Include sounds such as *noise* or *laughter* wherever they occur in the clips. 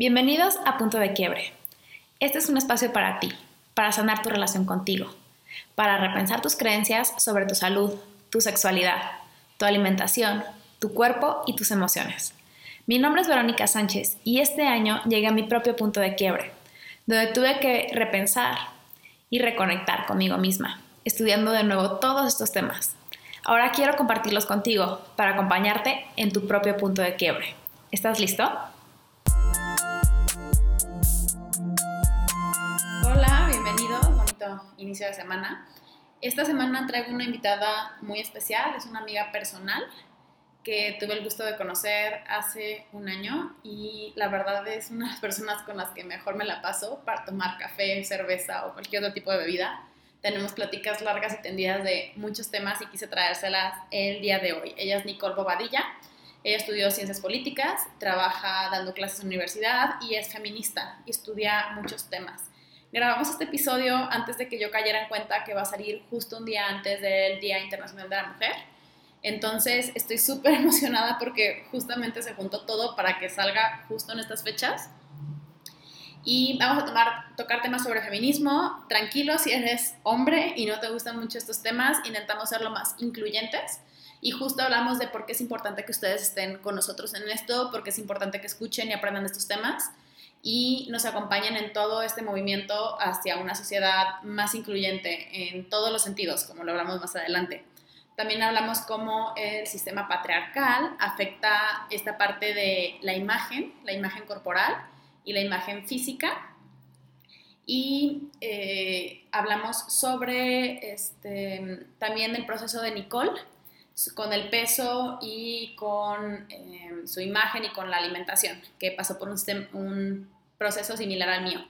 Bienvenidos a Punto de Quiebre. Este es un espacio para ti, para sanar tu relación contigo, para repensar tus creencias sobre tu salud, tu sexualidad, tu alimentación, tu cuerpo y tus emociones. Mi nombre es Verónica Sánchez y este año llegué a mi propio punto de quiebre, donde tuve que repensar y reconectar conmigo misma, estudiando de nuevo todos estos temas. Ahora quiero compartirlos contigo para acompañarte en tu propio punto de quiebre. ¿Estás listo? Bonito inicio de semana. Esta semana traigo una invitada muy especial, es una amiga personal que tuve el gusto de conocer hace un año y la verdad es una de las personas con las que mejor me la paso para tomar café, cerveza o cualquier otro tipo de bebida. Tenemos pláticas largas y tendidas de muchos temas y quise traérselas el día de hoy. Ella es Nicole Bobadilla. Ella estudió ciencias políticas, trabaja dando clases en universidad y es feminista y estudia muchos temas. Grabamos este episodio antes de que yo cayera en cuenta que va a salir justo un día antes del Día Internacional de la Mujer entonces estoy súper *laughs* emocionada porque justamente se juntó todo para que salga justo en estas fechas. Y vamos a tocar temas sobre feminismo. Tranquilo, si eres hombre y no te gustan mucho estos temas, intentamos ser lo más incluyentes. Y justo hablamos de por qué es importante que ustedes estén con nosotros en esto, porque es importante que escuchen y aprendan estos temas y nos acompañen en todo este movimiento hacia una sociedad más incluyente en todos los sentidos, como lo hablamos más adelante. También hablamos cómo el sistema patriarcal afecta esta parte de la imagen, la imagen corporal y la imagen física. Y eh, hablamos sobre este, también el proceso de Nicole con el peso y con eh, su imagen y con la alimentación, que pasó por un, proceso similar al mío.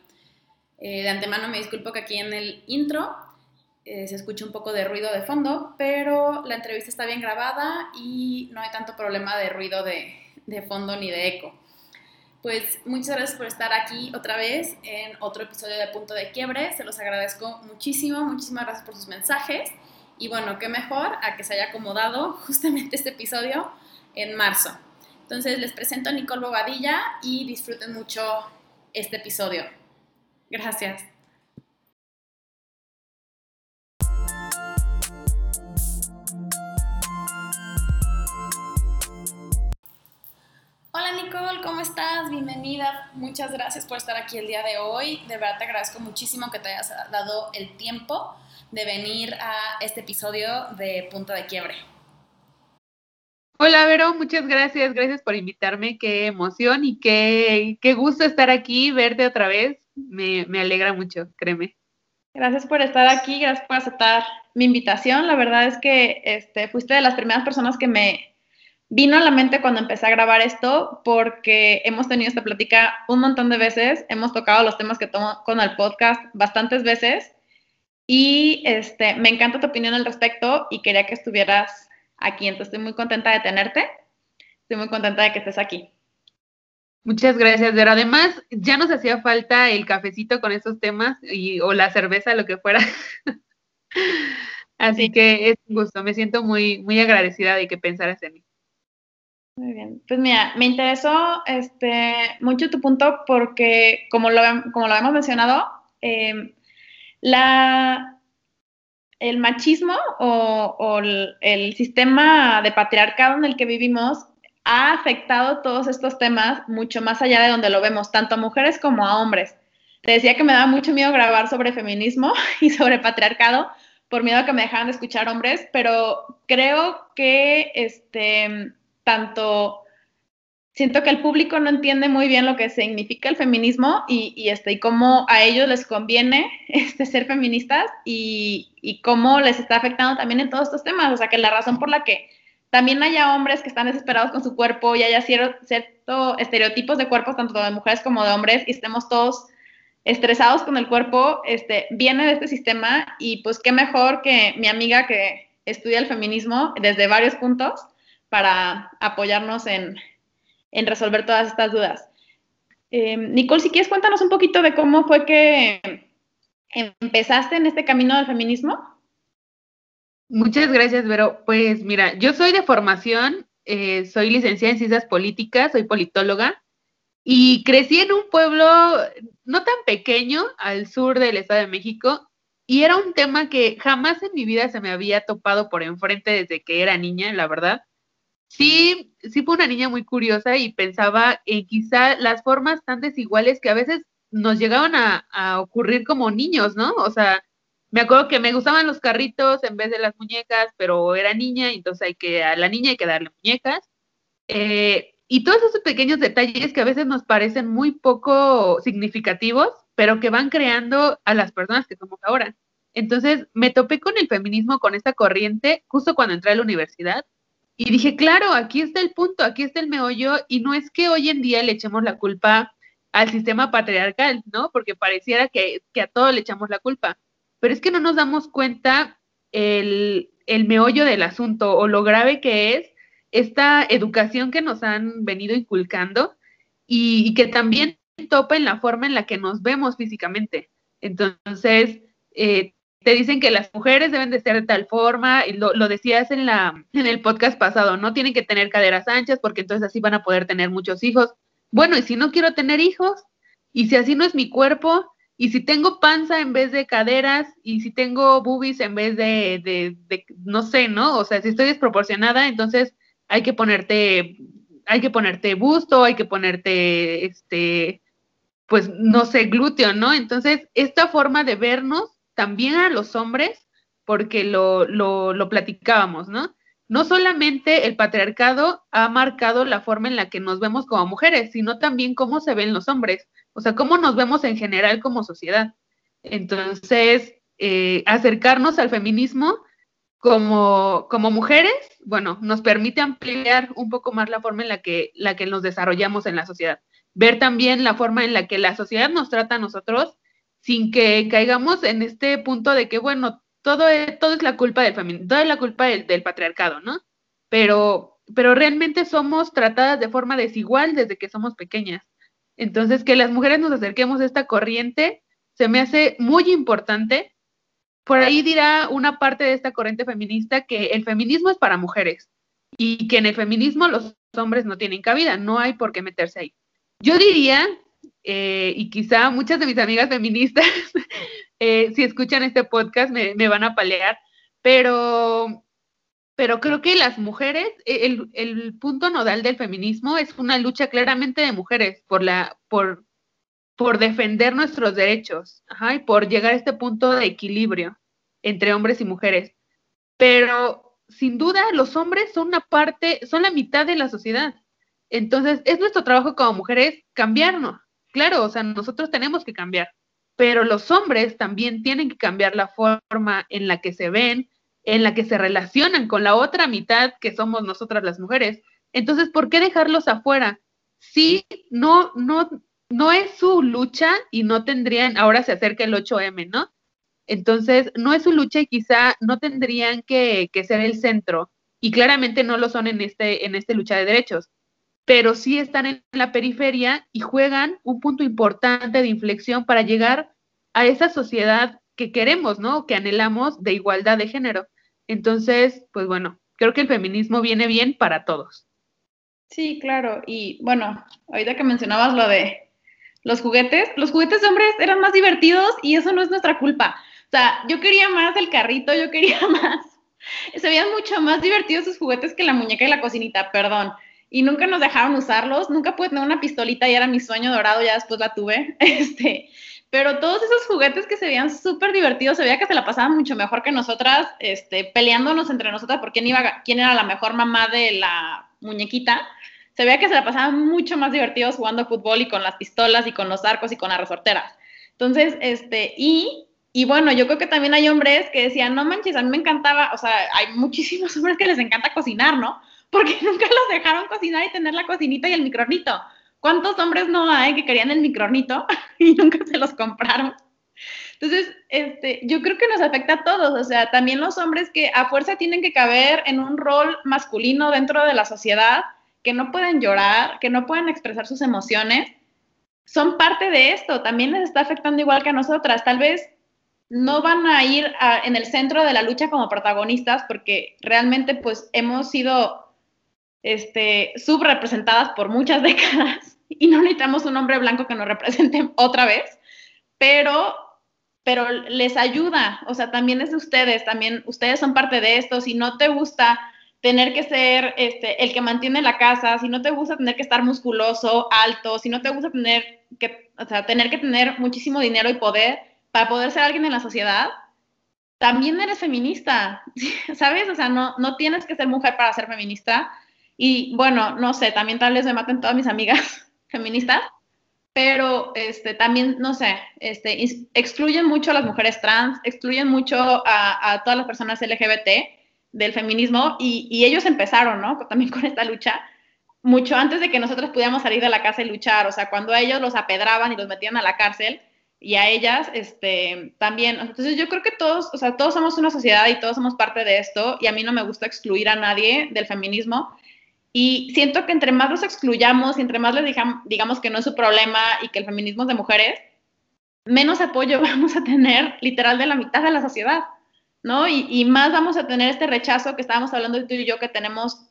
Eh, de antemano me disculpo que aquí en el intro eh, se escucha un poco de ruido de fondo, pero la entrevista está bien grabada y no hay tanto problema de ruido de, de fondo ni de eco. Pues muchas gracias por estar aquí otra vez en otro episodio de Punto de Quiebre. Se los agradezco muchísimo, muchísimas gracias por sus mensajes. Y bueno, qué mejor a que se haya acomodado *laughs* justamente este episodio en marzo. Entonces les presento a Nicole Bobadilla y disfruten mucho este episodio. Gracias. Hola Nicole, ¿cómo estás? Bienvenida. Muchas gracias por estar aquí el día de hoy. De verdad te agradezco muchísimo que te hayas dado el tiempo de venir a este episodio de Punto de Quiebre. Hola Vero, muchas gracias. Gracias por invitarme. Qué emoción y qué, qué gusto estar aquí, verte otra vez. Me, me alegra mucho, créeme. Gracias por estar aquí, gracias por aceptar mi invitación. La verdad es que este, fuiste de las primeras personas que me vino a la mente cuando empecé a grabar esto porque hemos tenido esta plática un montón de veces, hemos tocado los temas que tomo con el podcast bastantes veces y este, me encanta tu opinión al respecto y quería que estuvieras aquí, entonces estoy muy contenta de tenerte, estoy muy contenta de que estés aquí. Muchas gracias, Pero Además, ya nos hacía falta el cafecito con esos temas y, o la cerveza, lo que fuera. *laughs* Así que es un gusto, me siento muy, muy agradecida de que pensaras en mí. Muy bien. Pues mira, me interesó este, mucho tu punto porque, como lo, como lo hemos mencionado, em, el machismo o, el, el, sistema de patriarcado en el que vivimos ha afectado todos estos temas mucho más allá de donde lo vemos, tanto a mujeres como a hombres. Te decía que me daba mucho miedo grabar sobre feminismo *laughs* y sobre patriarcado por miedo a que me dejaran de escuchar hombres, pero creo que este tanto siento que el público no entiende muy bien lo que significa el feminismo y, este, y cómo a ellos les conviene *laughs* este, ser feministas y, y, cómo les está afectando también en todos estos temas. O sea, que la razón por la que también haya hombres que están desesperados con su cuerpo y haya ciertos cierto estereotipos de cuerpos, tanto de mujeres como de hombres, y estemos todos estresados con el cuerpo, este, viene de este sistema y pues qué mejor que mi amiga que estudia el feminismo desde varios puntos para apoyarnos en, resolver todas estas dudas. Eh, Nicole, si quieres, cuéntanos un poquito de cómo fue que empezaste en este camino del feminismo. Muchas gracias, Vero. Pues mira, yo soy de formación, eh, soy licenciada en ciencias políticas, soy politóloga Y crecí en un pueblo no tan pequeño al sur del Estado de México y era un tema que jamás en mi vida se me había topado por enfrente desde que era niña, la verdad. Sí, sí fue una niña muy curiosa y pensaba en quizá las formas tan desiguales que a veces nos llegaban a, a ocurrir como niños, ¿no? O sea, me acuerdo que me gustaban los carritos en vez de las muñecas, pero era niña, entonces hay que, a la niña hay que darle muñecas. Eh, y todos esos pequeños detalles que a veces nos parecen muy poco significativos, pero que van creando a las personas que somos ahora. Entonces me topé con el feminismo, con esta corriente, justo cuando entré a la universidad. Y dije, claro, aquí está el punto, aquí está el meollo, y no es que hoy en día le echemos la culpa al sistema patriarcal, ¿no? Porque pareciera que, que a todo le echamos la culpa. Pero es que no nos damos cuenta el, el meollo del asunto o lo grave que es esta educación que nos han venido inculcando y, que también topa en la forma en la que nos vemos físicamente. Entonces, eh, te dicen que las mujeres deben de ser de tal forma, y lo, lo, decías en, la, en el podcast pasado, no tienen que tener caderas anchas porque entonces así van a poder tener muchos hijos. Bueno, y si no quiero tener hijos, y si así no es mi cuerpo, y si tengo panza en vez de caderas, y si tengo boobies en vez de, de, de no sé, ¿no? O sea, si estoy desproporcionada, entonces hay que ponerte, hay que ponerte busto, hay que ponerte, este, pues, no sé, glúteo, ¿no? Entonces, esta forma de vernos también a los hombres, porque lo, lo, platicábamos, ¿no? No solamente el patriarcado ha marcado la forma en la que nos vemos como mujeres, sino también cómo se ven los hombres, o sea, cómo nos vemos en general como sociedad. Entonces, eh, acercarnos al feminismo como, como mujeres, bueno, nos permite ampliar un poco más la forma en la que, la que nos desarrollamos en la sociedad. Ver también la forma en la que la sociedad nos trata a nosotros sin que caigamos en este punto de que, bueno, todo es, todo es la culpa del toda es la culpa del, patriarcado, ¿no? Pero, pero realmente somos tratadas de forma desigual desde que somos pequeñas. Entonces, que las mujeres nos acerquemos a esta corriente se me hace muy importante por ahí dirá una parte de esta corriente feminista que el feminismo es para mujeres y que en el feminismo los hombres no tienen cabida, no hay por qué meterse ahí. Yo diría, eh, y quizá muchas de mis amigas feministas, *laughs* eh, si escuchan este podcast, me, van a palear, pero, pero creo que las mujeres, e, el, punto nodal del feminismo es una lucha claramente de mujeres por la, por, por defender nuestros derechos, y por llegar a este punto de equilibrio entre hombres y mujeres. Pero sin duda los hombres son una parte, son la mitad de la sociedad. Entonces, es nuestro trabajo como mujeres cambiarnos. Claro, o sea, nosotros tenemos que cambiar, pero los hombres también tienen que cambiar la forma en la que se ven, en la que se relacionan con la otra mitad que somos nosotras las mujeres. Entonces, ¿por qué dejarlos afuera? Sí, no, no, no es su lucha y no tendrían, ahora se acerca el 8M, ¿no? Entonces, no es su lucha y quizá no tendrían que, ser el centro, y claramente no lo son en este, en este lucha de derechos, pero sí están en la periferia y juegan un punto importante de inflexión para llegar a esa sociedad que queremos, ¿no? Que anhelamos de igualdad de género. Entonces, pues bueno, creo que el feminismo viene bien para todos. Sí, claro. Y bueno, ahorita que mencionabas lo de los juguetes, los juguetes de hombres eran más divertidos y eso no es nuestra culpa. O sea, yo quería más el carrito, yo quería *laughs* más. Se veían mucho más divertidos sus juguetes que la muñeca y la cocinita, perdón. Y nunca nos dejaron usarlos, nunca pude tener una pistolita y era mi sueño dorado, ya después la tuve. *laughs* Este, pero todos esos juguetes que se veían súper divertidos, se veía que se la pasaban mucho mejor que nosotras, este, peleándonos entre nosotras por quién, iba, quién era la mejor mamá de la muñequita. Se veía que se la pasaban mucho más divertidos jugando fútbol y con las pistolas y con los arcos y con las resorteras. Entonces, este, y y bueno, yo creo que también hay hombres que decían, no manches, a mí me encantaba, o sea, hay muchísimos *laughs* hombres que les encanta cocinar, ¿no? Porque *laughs* nunca los dejaron cocinar y tener la cocinita y el micronito. ¿Cuántos hombres no hay que querían el micronito *laughs* y nunca se los compraron? Entonces, este, yo creo que nos afecta a todos, o sea, también los hombres que a fuerza tienen que caber en un rol masculino dentro de la sociedad, que no pueden llorar, que no pueden expresar sus emociones, son parte de esto, también les está afectando igual que a nosotras. Tal vez no van a ir en el centro de la lucha como protagonistas porque realmente pues hemos sido este, subrepresentadas por muchas *laughs* décadas, y no necesitamos un hombre blanco que nos represente *laughs* otra vez, pero, pero les ayuda, o sea, también es de ustedes, también ustedes son parte de esto, si no te gusta tener que ser este, el que mantiene la casa, si no te gusta tener que estar musculoso, alto, si no te gusta tener que, o sea, tener que tener muchísimo dinero y poder para poder ser alguien en la sociedad, también eres feminista, *laughs* ¿sabes? O sea, no, no tienes que ser mujer para ser feminista. Y bueno, no sé, también tal vez me maten todas mis amigas *laughs* feministas, pero este, también, no sé, este, excluyen mucho a las mujeres trans, excluyen mucho a, todas las personas LGBT del feminismo y, ellos empezaron, ¿no? También con esta lucha, mucho antes de que nosotros pudiéramos salir de la casa y luchar, o sea, cuando ellos los apedraban y los metían a la cárcel y a ellas, este, también, entonces yo creo que todos, o sea, todos somos una sociedad y todos somos parte de esto y a mí no me gusta excluir a nadie del feminismo y siento que entre más los excluyamos y entre más les digamos, que no es su problema y que el feminismo es de mujeres, menos apoyo *laughs* vamos a tener literal de la mitad de la sociedad. ¿no? Y, más vamos a tener este rechazo que estábamos hablando tú y yo que tenemos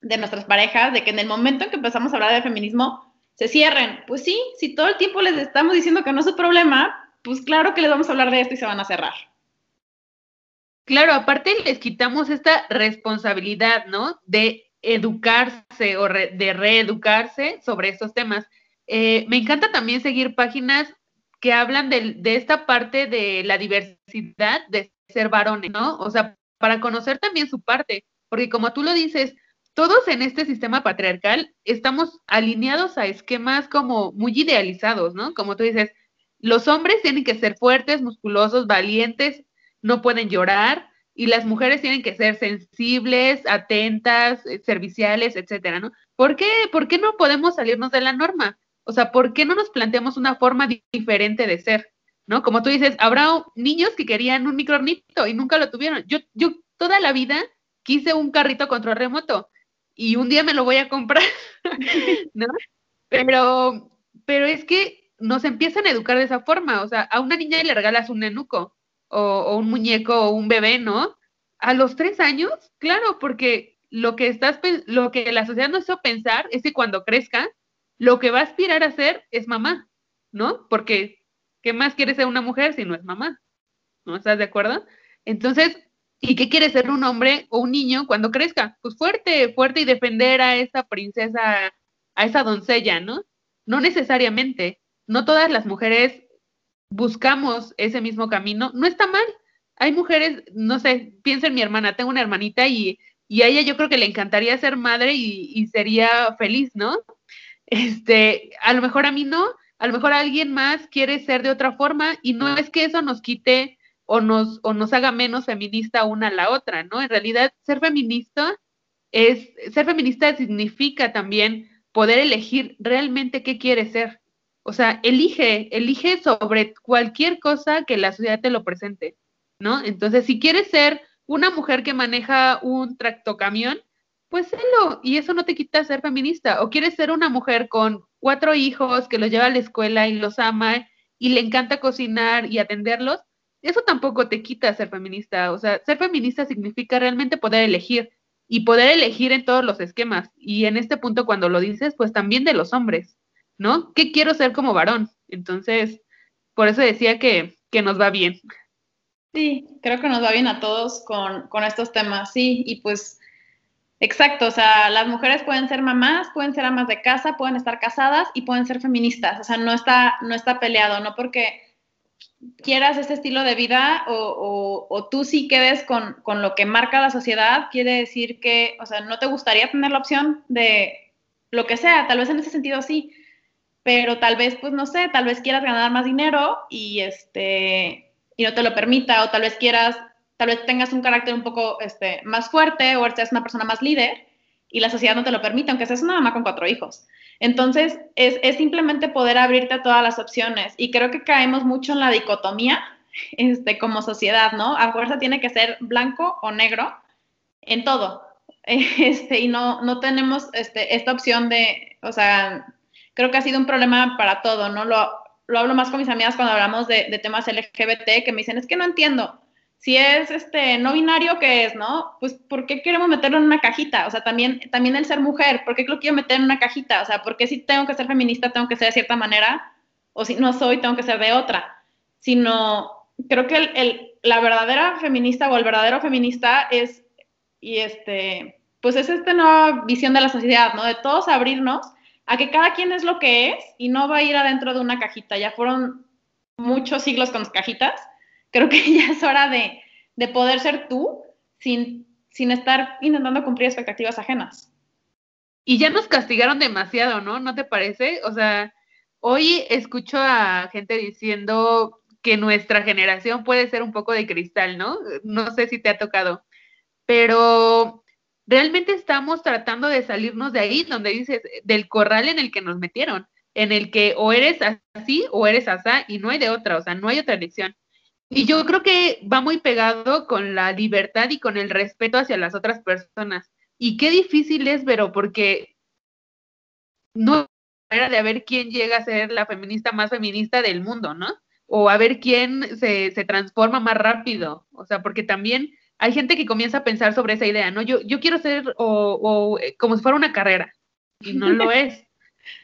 de nuestras parejas, de que en el momento en que empezamos a hablar de feminismo, se cierren. Pues sí, si todo el tiempo les estamos diciendo que no es su problema, pues claro que les vamos a hablar de esto y se van a cerrar. Claro, aparte les quitamos esta responsabilidad, ¿no? De educarse o de reeducarse sobre estos temas. Eh, me encanta también seguir páginas que hablan de, de, esta parte de la diversidad, de ser varones, ¿no? O sea, para conocer también su parte, porque como tú lo dices, todos en este sistema patriarcal estamos alineados a esquemas como muy idealizados, ¿no? Como tú dices, los hombres tienen que ser fuertes, musculosos, valientes, no pueden llorar, y las mujeres tienen que ser sensibles, atentas, eh, serviciales, etcétera, ¿no? ¿Por qué, ¿Por qué no podemos salirnos de la norma? O sea, ¿por qué no nos planteamos una forma diferente de ser? ¿no? Como tú dices, habrá niños que querían un microornito y nunca lo tuvieron. Yo, yo toda la vida quise un carrito control remoto y un día me lo voy a comprar, *laughs* ¿no? Pero, pero es que nos empiezan a educar de esa forma, o sea, a una niña le regalas un nenuco o, o un muñeco o un bebé, ¿no? A los tres años, claro, porque lo que estás, lo que la sociedad nos hizo pensar es que cuando crezca, lo que va a aspirar a ser es mamá, ¿no? Porque ¿Qué más quiere ser una mujer si no es mamá? ¿No estás de acuerdo? Entonces, ¿y qué quiere ser un hombre o un niño cuando crezca? Pues fuerte, fuerte y defender a esa princesa, a esa doncella, ¿no? No necesariamente. No todas las mujeres buscamos ese mismo camino. No está mal. Hay mujeres, no sé, piensa en mi hermana, tengo una hermanita y, y a ella yo creo que le encantaría ser madre y, y sería feliz, ¿no? Este, a lo mejor a mí no, a lo mejor alguien más quiere ser de otra forma y no es que eso nos quite o nos, o nos haga menos feminista una a la otra, ¿no? En realidad, ser feminista es, ser feminista significa también poder elegir realmente qué quieres ser. O sea, elige, elige sobre cualquier cosa que la sociedad te lo presente, ¿no? Entonces, si quieres ser una mujer que maneja un tractocamión, pues sélo, y eso no te quita ser feminista. O quieres ser una mujer con cuatro hijos que los lleva a la escuela y los ama y le encanta cocinar y atenderlos, eso tampoco te quita ser feminista. O sea, ser feminista significa realmente poder elegir y poder elegir en todos los esquemas. Y en este punto, cuando lo dices, pues también de los hombres, ¿no? ¿Qué quiero ser como varón? Entonces, por eso decía que, que nos va bien. Sí, creo que nos va bien a todos con, con estos temas, sí, y pues Exacto, o sea, las mujeres pueden ser mamás, pueden ser amas de casa, pueden estar casadas y pueden ser feministas, o sea, no está, no está peleado, no porque quieras ese estilo de vida o, o, tú sí quedes con, con, lo que marca la sociedad, quiere decir que, o sea, no te gustaría tener la opción de lo que sea, tal vez en ese sentido sí, pero tal vez, pues no sé, tal vez quieras ganar más dinero y este y no te lo permita, o tal vez quieras tal vez tengas un carácter un poco este, más fuerte o seas una persona más líder y la sociedad no te lo permite, aunque seas una mamá con cuatro hijos. Entonces, es, es, simplemente poder abrirte a todas las opciones. Y creo que caemos mucho en la dicotomía *laughs* este, como sociedad, ¿no? A fuerza tiene que ser blanco o negro en todo. *laughs* Este, y no, no tenemos este, esta opción de, o sea, creo que ha sido un problema para todo, ¿no? Lo, lo hablo más con mis amigas cuando hablamos de, de temas LGBT, que me dicen, es que no entiendo Si es este no binario, ¿qué es, no? Pues, ¿por qué queremos meterlo en una cajita? O sea, también, también el ser mujer, ¿por qué lo quiero meter en una cajita? O sea, ¿por qué si tengo que ser feminista tengo que ser de cierta manera? O si no soy, tengo que ser de otra. Sino, creo que el, la verdadera feminista o el verdadero feminista es, y este, pues es esta nueva visión de la sociedad, ¿no? De todos abrirnos a que cada quien es lo que es y no va a ir adentro de una cajita. Ya fueron muchos siglos con cajitas. Creo que *laughs* ya es hora de, de poder ser tú sin, sin estar intentando cumplir expectativas ajenas. Y ya nos castigaron demasiado, ¿no? ¿No te parece? O sea, hoy escucho a gente diciendo que nuestra generación puede ser un poco de cristal, ¿no? No sé si te ha tocado, pero realmente estamos tratando de salirnos de ahí, donde dices, del corral en el que nos metieron, en el que o eres así o eres asá y no hay de otra, o sea, no hay otra elección. Y yo creo que va muy pegado con la libertad y con el respeto hacia las otras personas. Y qué difícil es, pero porque no era de ver quién llega a ser la feminista más feminista del mundo, ¿no? o a ver quién se, se, transforma más rápido. O sea, porque también hay gente que comienza a pensar sobre esa idea, ¿no? Yo, yo quiero ser o, o eh, como si fuera una carrera y no lo *laughs* es,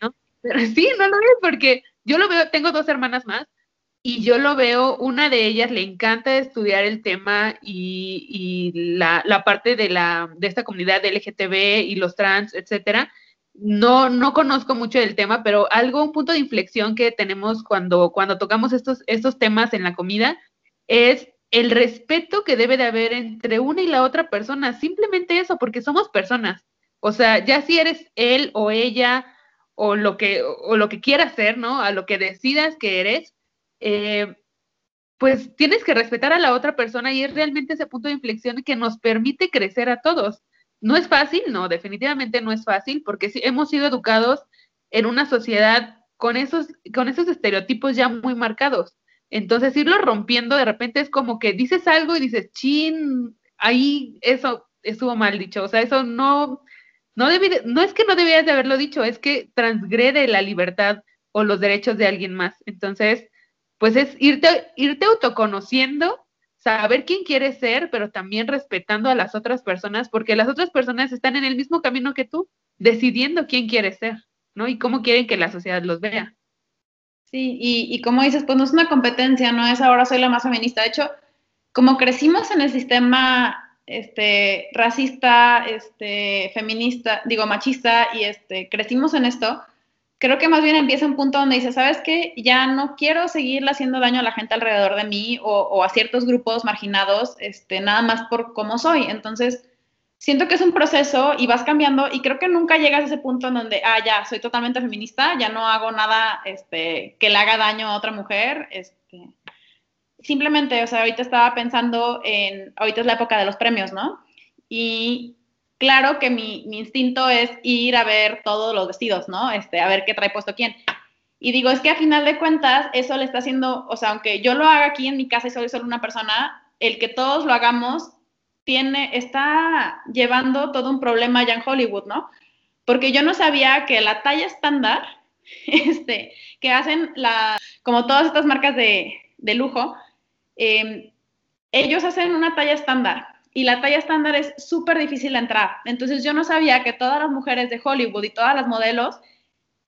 ¿no? Pero sí, no lo es porque yo lo veo, tengo dos hermanas más y yo lo veo, una de ellas le encanta estudiar el tema y, y la, la, parte de, la, de esta comunidad LGTB y los trans, etcétera, no, no conozco mucho del tema, pero algo, un punto de inflexión que tenemos cuando, cuando tocamos estos, estos temas en la comida es el respeto que debe de haber entre una y la otra persona. Simplemente eso, porque somos personas. O sea, ya si eres él o ella o lo que, o lo que quieras ser, ¿no? A lo que decidas que eres, eh, pues tienes que respetar a la otra persona y es realmente ese punto de inflexión que nos permite crecer a todos. No es fácil, no, definitivamente no es fácil, porque hemos sido educados en una sociedad con esos, con esos estereotipos ya muy marcados. Entonces, irlo rompiendo de repente es como que dices algo y dices, chin, ahí eso estuvo mal dicho. O sea, eso no, no, debe, no es que no debías de haberlo dicho, es que transgrede la libertad o los derechos de alguien más. Entonces, pues es irte, irte autoconociendo saber quién quieres ser, pero también respetando a las otras personas, porque las otras personas están en el mismo camino que tú, decidiendo quién quieres ser, ¿no? Y cómo quieren que la sociedad los vea. Sí, y, y como dices, pues no es una competencia, no es ahora soy la más feminista. De hecho, como crecimos en el sistema este, racista, este, feminista, digo, machista, y este, crecimos en esto, creo que más bien empieza un punto donde dice, ¿sabes qué? Ya no quiero seguirle haciendo daño a la gente alrededor de mí o, a ciertos grupos marginados, este, nada más por cómo soy. Entonces, siento que es un proceso y vas cambiando y creo que nunca llegas a ese punto en donde, ah, ya, soy totalmente feminista, ya no hago nada este, que le haga daño a otra mujer. Este, simplemente, o sea, ahorita estaba pensando en, ahorita es la época de los premios, ¿no? Y claro que mi, instinto es ir a ver todos los vestidos, ¿no? Este, a ver qué trae puesto quién. Y digo, es que a final de cuentas, eso le está haciendo, o sea, aunque yo lo haga aquí en mi casa y soy solo una persona, el que todos lo hagamos tiene, está llevando todo un problema allá en Hollywood, ¿no? Porque yo no sabía que la talla estándar, *laughs* este, que hacen la, como todas estas marcas de, lujo, eh, ellos hacen una talla estándar y la talla estándar es súper difícil de entrar. Entonces yo no sabía que todas las mujeres de Hollywood y todas las modelos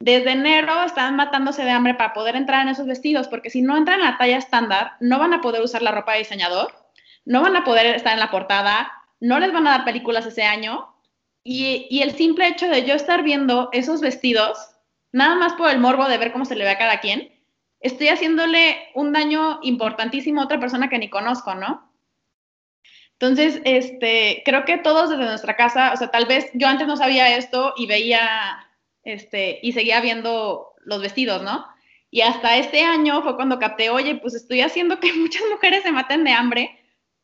desde enero estaban matándose de hambre para poder entrar en esos vestidos, porque si no entran en la talla estándar, no van a poder usar la ropa de diseñador, no van a poder estar en la portada, no les van a dar películas ese año. Y, el simple hecho de yo estar viendo esos vestidos, nada más por el morbo de ver cómo se le ve a cada quien, estoy haciéndole un daño importantísimo a otra persona que ni conozco, ¿no? Entonces, este, creo que todos desde nuestra casa, o sea, tal vez yo antes no sabía esto y veía, este, y seguía viendo los vestidos, ¿no? Y hasta este año fue cuando capté, oye, pues estoy haciendo que *laughs* muchas mujeres se maten de hambre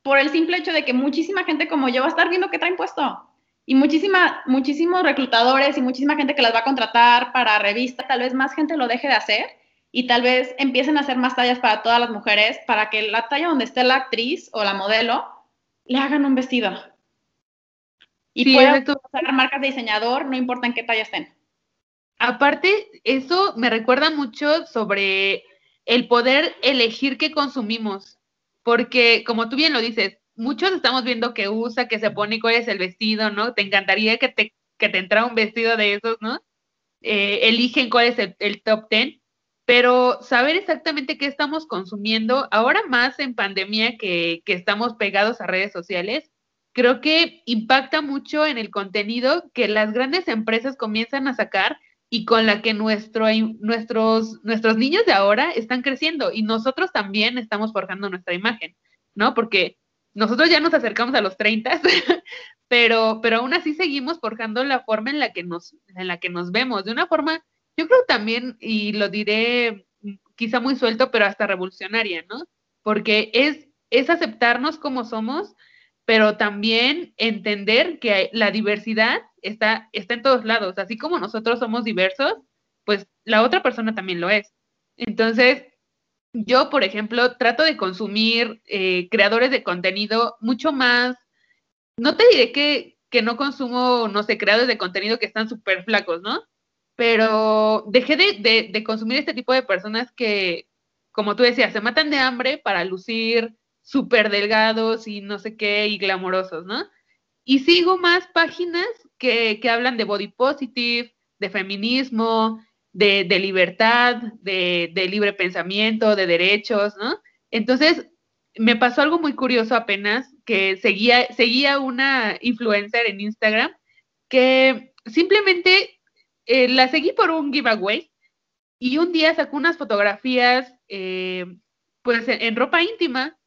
por el simple hecho de que muchísima gente como yo va a estar viendo qué traen puesto. Y muchísima, muchísimos reclutadores y muchísima gente que las va a contratar para revistas, tal vez más gente lo deje de hacer y tal vez empiecen a hacer más tallas para todas las mujeres, para que la talla donde esté la actriz o la modelo le hagan un vestido. Y sí, puede usar marcas de diseñador, no importa en qué talla estén. Aparte, eso me recuerda mucho sobre el poder elegir qué consumimos. Porque como tú bien lo dices, muchos estamos viendo que usa, que se pone cuál es el vestido, ¿no? Te encantaría que te, que te entrara un vestido de esos, ¿no? Eh, eligen cuál es el, top ten, pero saber exactamente qué estamos consumiendo, ahora más en pandemia que, que estamos pegados a redes sociales, creo que impacta mucho en el contenido que las grandes empresas comienzan a sacar y con la que nuestro, nuestros, nuestros niños de ahora están creciendo y nosotros también estamos forjando nuestra imagen, ¿no? Porque nosotros ya nos acercamos a los 30, *laughs* pero, pero aún así seguimos forjando la forma en la que nos, en la que nos vemos, de una forma, yo creo también, y lo diré quizá muy suelto, pero hasta revolucionaria, ¿no? Porque es, es aceptarnos como somos, pero también entender que la diversidad está, está en todos lados. Así como nosotros somos diversos, pues la otra persona también lo es. Entonces, yo, por ejemplo, trato de consumir eh, creadores de contenido mucho más, no te diré que, que no consumo, no sé, creadores de contenido que están súper flacos, ¿no? Pero dejé de, de consumir este tipo de personas que, como tú decías, se matan de hambre para lucir súper delgados y no sé qué, y glamorosos, ¿no? Y sigo más páginas que, hablan de body positive, de feminismo, de, libertad, de, libre pensamiento, de derechos, ¿no? Entonces, me pasó algo muy curioso apenas, que seguía, seguía una influencer en Instagram que simplemente eh, la seguí por un giveaway y un día sacó unas fotografías eh, pues en, ropa íntima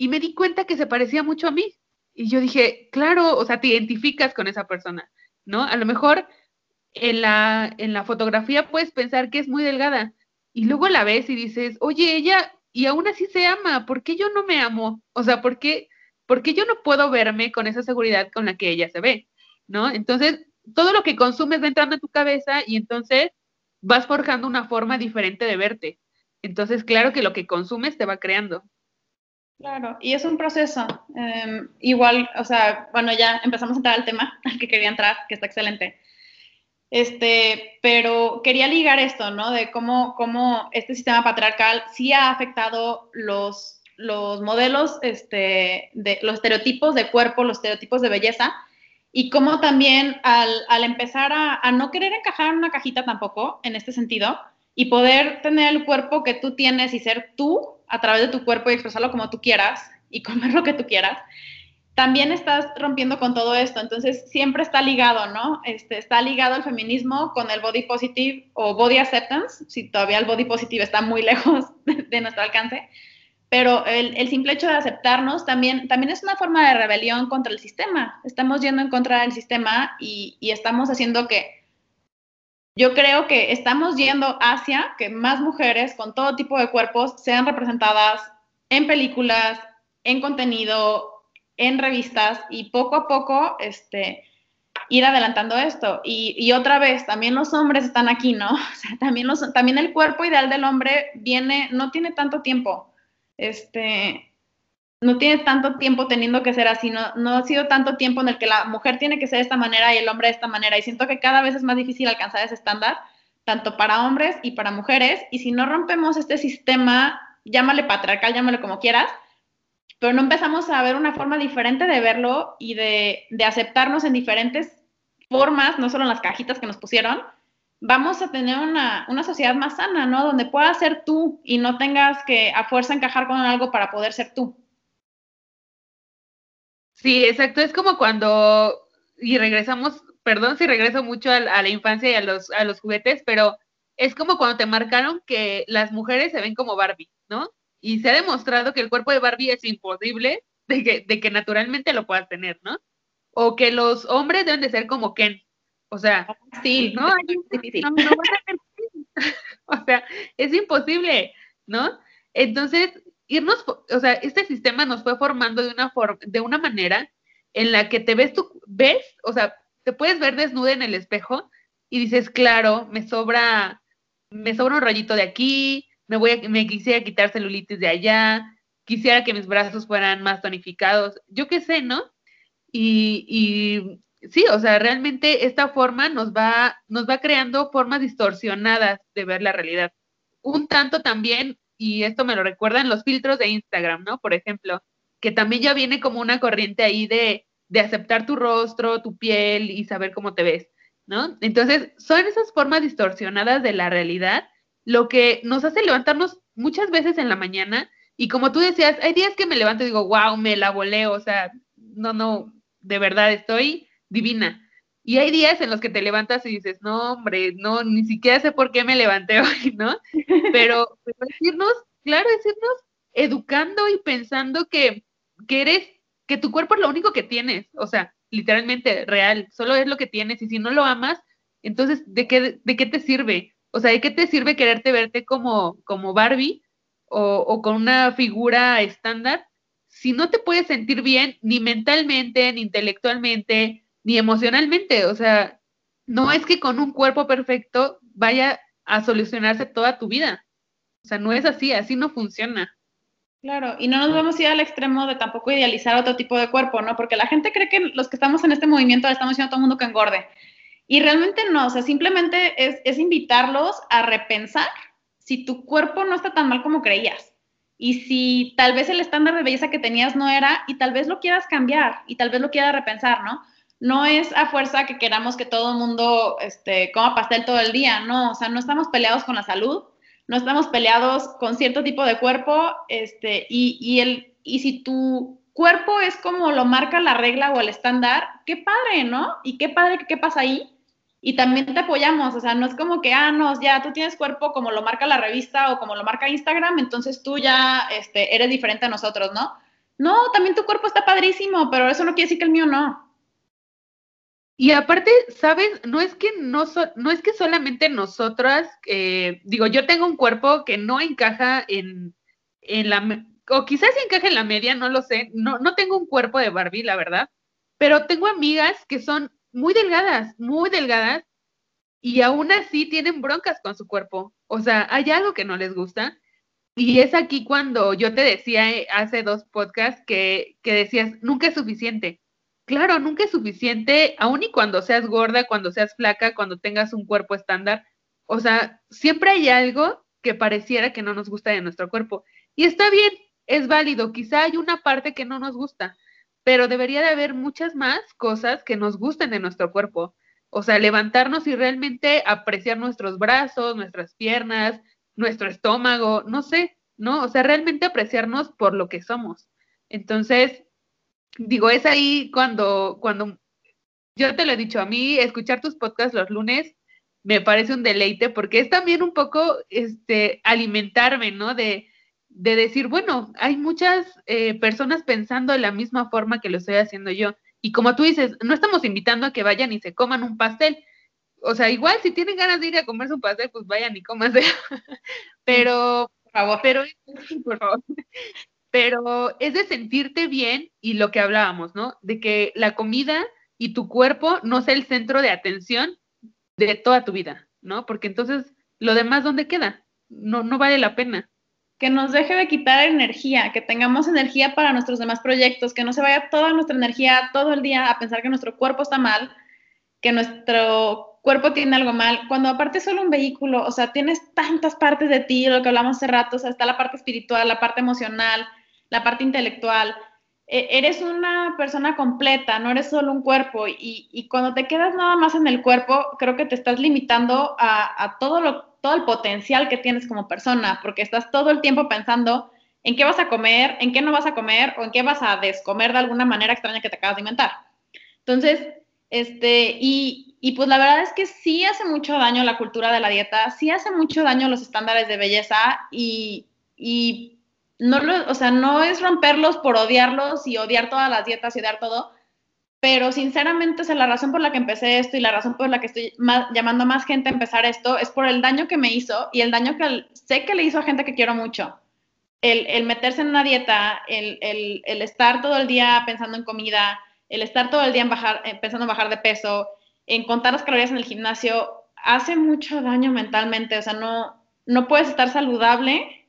y me di cuenta que se parecía mucho a mí. Y yo dije, claro, o sea, te identificas con esa persona, ¿no? A lo mejor en la, en la fotografía puedes pensar que es muy delgada y luego la ves y dices, oye, ella, y aún así se ama, ¿por qué yo no me amo? O sea, ¿por qué, ¿por qué yo no puedo verme con esa seguridad con la que ella se ve? ¿No? Entonces, todo lo que consumes va entrando en tu cabeza y entonces vas forjando una forma diferente de verte. Entonces, claro que lo que consumes te va creando. Claro, y es un proceso. Em, igual, o sea, bueno, ya empezamos a entrar al tema *laughs* al que quería entrar, que está excelente. Este, pero quería ligar esto, ¿no? De cómo, cómo este sistema patriarcal sí ha afectado los, los modelos, este, de los estereotipos de cuerpo, los estereotipos de belleza, y cómo también al, al empezar a, a, no querer encajar en una cajita tampoco, en este sentido, y poder tener el cuerpo que tú tienes y ser tú, a través de tu cuerpo y expresarlo como tú quieras y *laughs* comer lo que tú quieras, también estás rompiendo con todo esto. Entonces, siempre está ligado, ¿no? Este, está ligado el feminismo con el body positive o body acceptance, si todavía el body positive está muy *laughs* lejos de, nuestro alcance. Pero el, simple hecho de aceptarnos también, también es una forma de rebelión contra el sistema. Estamos yendo en contra del sistema y estamos haciendo que yo creo que estamos yendo hacia que más mujeres con todo tipo de cuerpos sean representadas en películas, en contenido, en revistas y poco a poco este, ir adelantando esto. Y, otra vez, también los hombres están aquí, ¿no? *laughs* O sea, también, los, también el cuerpo ideal del hombre viene, no tiene tanto tiempo. Este, no tiene tanto tiempo teniendo que ser así, no, no ha sido tanto tiempo en el que la mujer tiene que ser de esta manera y el hombre de esta manera. Y siento que cada vez es más difícil alcanzar ese estándar, tanto para hombres y para mujeres. Y si no rompemos este sistema, llámale patriarcal, llámale como quieras, pero no empezamos a ver una forma diferente de verlo y de, de aceptarnos en diferentes formas, no solo en las cajitas que nos pusieron, vamos a tener una, una, sociedad más sana, ¿no? Donde puedas ser tú y no tengas que a fuerza encajar con algo para poder ser tú. Sí, exacto. Es como cuando, y regresamos, perdón si regreso mucho a, la infancia y a los, a los juguetes, pero es como cuando te marcaron que las mujeres se ven como Barbie, ¿no? Y se ha demostrado que el cuerpo de Barbie es imposible de que, de que naturalmente lo puedas tener, ¿no? O que los hombres deben de ser como Ken. O sea, sí, ¿no? o sea, es imposible, ¿no? Entonces, irnos, o sea, este sistema nos fue formando de una forma, de una manera en la que te ves tú, ves, o sea, te puedes ver desnuda en el espejo y dices, claro, me sobra, me sobra un rayito de aquí, me voy a, me quisiera quitar celulitis de allá, quisiera que mis brazos fueran más tonificados, yo qué sé, ¿no? Y, y sí, o sea, realmente esta forma nos va, nos va creando formas distorsionadas de ver la realidad. Un tanto también y esto me lo recuerdan los filtros de Instagram, ¿no? Por ejemplo, que también ya viene como una corriente ahí de, de aceptar tu rostro, tu piel y saber cómo te ves, ¿no? Entonces, son esas formas distorsionadas de la realidad lo que nos hace levantarnos muchas veces en la mañana y como tú decías, hay días que me levanto y digo, wow, me la volé, o sea, no, no, de verdad estoy divina. Y hay días en los que te levantas y dices, no, hombre, no, ni siquiera sé por qué me levanté *laughs* hoy, ¿no? Pero, decirnos, claro, decirnos, educando y pensando que, que eres, que tu cuerpo es lo único que tienes, o sea, literalmente, real, solo es lo que tienes, y si no lo amas, entonces, ¿de qué, de qué te sirve? O sea, ¿de qué te sirve quererte verte como, como Barbie o con una figura estándar si no te puedes sentir bien ni mentalmente, ni intelectualmente, ni emocionalmente. O sea, no es que con un cuerpo perfecto vaya a solucionarse toda tu vida. O sea, no es así, así no funciona. Claro, y no nos vamos a ir al extremo de tampoco idealizar otro tipo de cuerpo, ¿no? Porque la gente cree que los que estamos en este movimiento le estamos diciendo a todo el mundo que engorde. Y realmente no, o sea, simplemente es, es invitarlos a repensar si tu cuerpo no está tan mal como creías. Y si tal vez el estándar de belleza que tenías no era, y tal vez lo quieras cambiar, y tal vez lo quieras repensar, ¿no? No es a fuerza que queramos que todo el mundo este, coma pastel todo el día, no, o sea, no estamos peleados con la salud, no estamos peleados con cierto tipo de cuerpo, este, y, y, el, y si tu cuerpo es como lo marca la regla o el estándar, qué padre, ¿no? Y qué padre qué pasa ahí. Y también te apoyamos, o sea, no es como que, ah, no, ya tú tienes cuerpo como lo marca la revista o como lo marca Instagram, entonces tú ya este, eres diferente a nosotros, ¿no? No, también tu cuerpo está padrísimo, pero eso no quiere decir que el mío no. Y aparte, ¿sabes? No es que no, no es que solamente nosotras, eh, digo, yo tengo un cuerpo que no encaja en, en la, o quizás encaja en la media, no lo sé, no, no tengo un cuerpo de Barbie, la verdad, pero tengo amigas que son muy delgadas, muy delgadas, y aún así tienen broncas con su cuerpo. O sea, hay algo que no les gusta. Y es aquí cuando yo te decía eh, hace dos podcasts que, que decías, nunca es suficiente Claro, nunca es suficiente, aun y cuando seas gorda, cuando seas flaca, cuando tengas un cuerpo estándar. O sea, siempre hay algo que pareciera que no nos gusta de nuestro cuerpo. Y está bien, es válido, quizá hay una parte que no nos gusta, pero debería de haber muchas más cosas que nos gusten de nuestro cuerpo. O sea, levantarnos y realmente apreciar nuestros brazos, nuestras piernas, nuestro estómago, no sé, ¿no? O sea, realmente apreciarnos por lo que somos. Entonces, digo, es ahí cuando, cuando yo te lo he dicho, a mí escuchar tus podcasts los lunes me parece un deleite porque es también un poco este, alimentarme, ¿no? De, de decir, bueno, hay muchas eh, personas pensando de la misma forma que lo estoy haciendo yo. Y como tú dices, no estamos invitando a que vayan y se coman un pastel. O sea, igual si tienen ganas de ir a comerse un pastel, pues vayan y cómanse. *laughs* pero, por favor, pero, por favor pero es de sentirte bien y lo que hablábamos, ¿no? De que la comida y tu cuerpo no sea el centro de atención de toda tu vida, ¿no? Porque entonces lo demás, ¿dónde queda? No, no vale la pena. Que nos deje de quitar energía, que tengamos energía para nuestros demás proyectos, que no se vaya toda nuestra energía todo el día a pensar que nuestro cuerpo está mal, que nuestro cuerpo tiene algo mal, cuando aparte es solo un vehículo, o sea, tienes tantas partes de ti, lo que hablamos hace rato, o sea, está la parte espiritual, la parte emocional, la parte intelectual. E, eres una persona completa, no eres solo un cuerpo y, cuando te quedas nada más en el cuerpo, creo que te estás limitando a, todo, lo, todo el potencial que tienes como persona, porque estás todo el tiempo pensando en qué vas a comer, en qué no vas a comer o en qué vas a descomer de alguna manera extraña que te acabas de inventar. Entonces, este, y, y, pues la verdad es que sí hace mucho daño la cultura de la dieta, sí hace mucho daño los estándares de belleza y, y no lo, o sea, no es romperlos por odiarlos y odiar todas las dietas y odiar todo, pero sinceramente, o la razón por la que empecé esto y la razón por la que estoy llamando a más gente a empezar esto es por el daño que me hizo y el daño que sé que le hizo a gente que quiero mucho. El, meterse en una dieta, el, estar todo el día pensando en comida, el estar todo el día bajar, eh, pensando en bajar de peso, en contar las calorías en el gimnasio, hace mucho daño mentalmente. O sea, no, no puedes estar saludable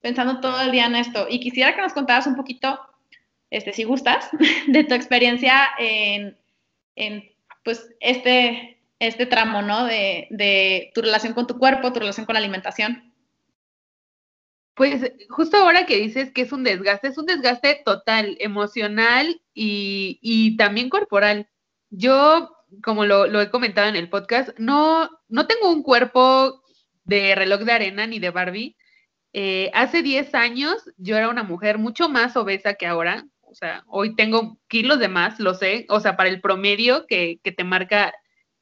pensando todo el día en esto. Y quisiera que nos contaras un poquito, este, si gustas, *laughs* de tu experiencia en, pues, este, este tramo, ¿no? De, de tu relación con tu cuerpo, tu relación con la alimentación. Pues justo ahora que dices que es un desgaste, es un desgaste total, emocional y, y también corporal. Yo, como lo, lo, he comentado en el podcast, no, no tengo un cuerpo de reloj de arena ni de Barbie. Eh, hace 10 años yo era una mujer mucho más obesa que ahora. O sea, hoy tengo kilos de más, lo sé. O sea, para el promedio que, que te marca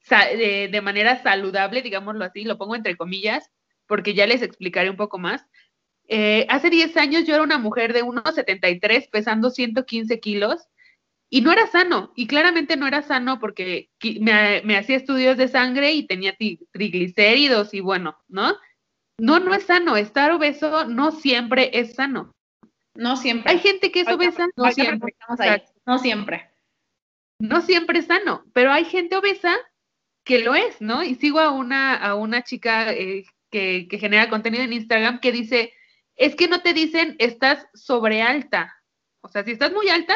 de, de manera saludable, digámoslo así, lo pongo entre comillas, porque ya les explicaré un poco más eh, hace 10 años yo era una mujer de 1,73 pesando 115 kilos y no era sano, y claramente no era sano porque me, hacía estudios de sangre y tenía triglicéridos y bueno, ¿no? No, no es sano, estar obeso no siempre es sano. No siempre. Hay gente que es obesa, no siempre. No siempre. No siempre es sano, pero hay gente obesa que lo es, ¿no? Y sigo a una, a una chica eh, que, que genera contenido en Instagram que dice, es que no te dicen estás sobre alta. O sea, si estás muy alta,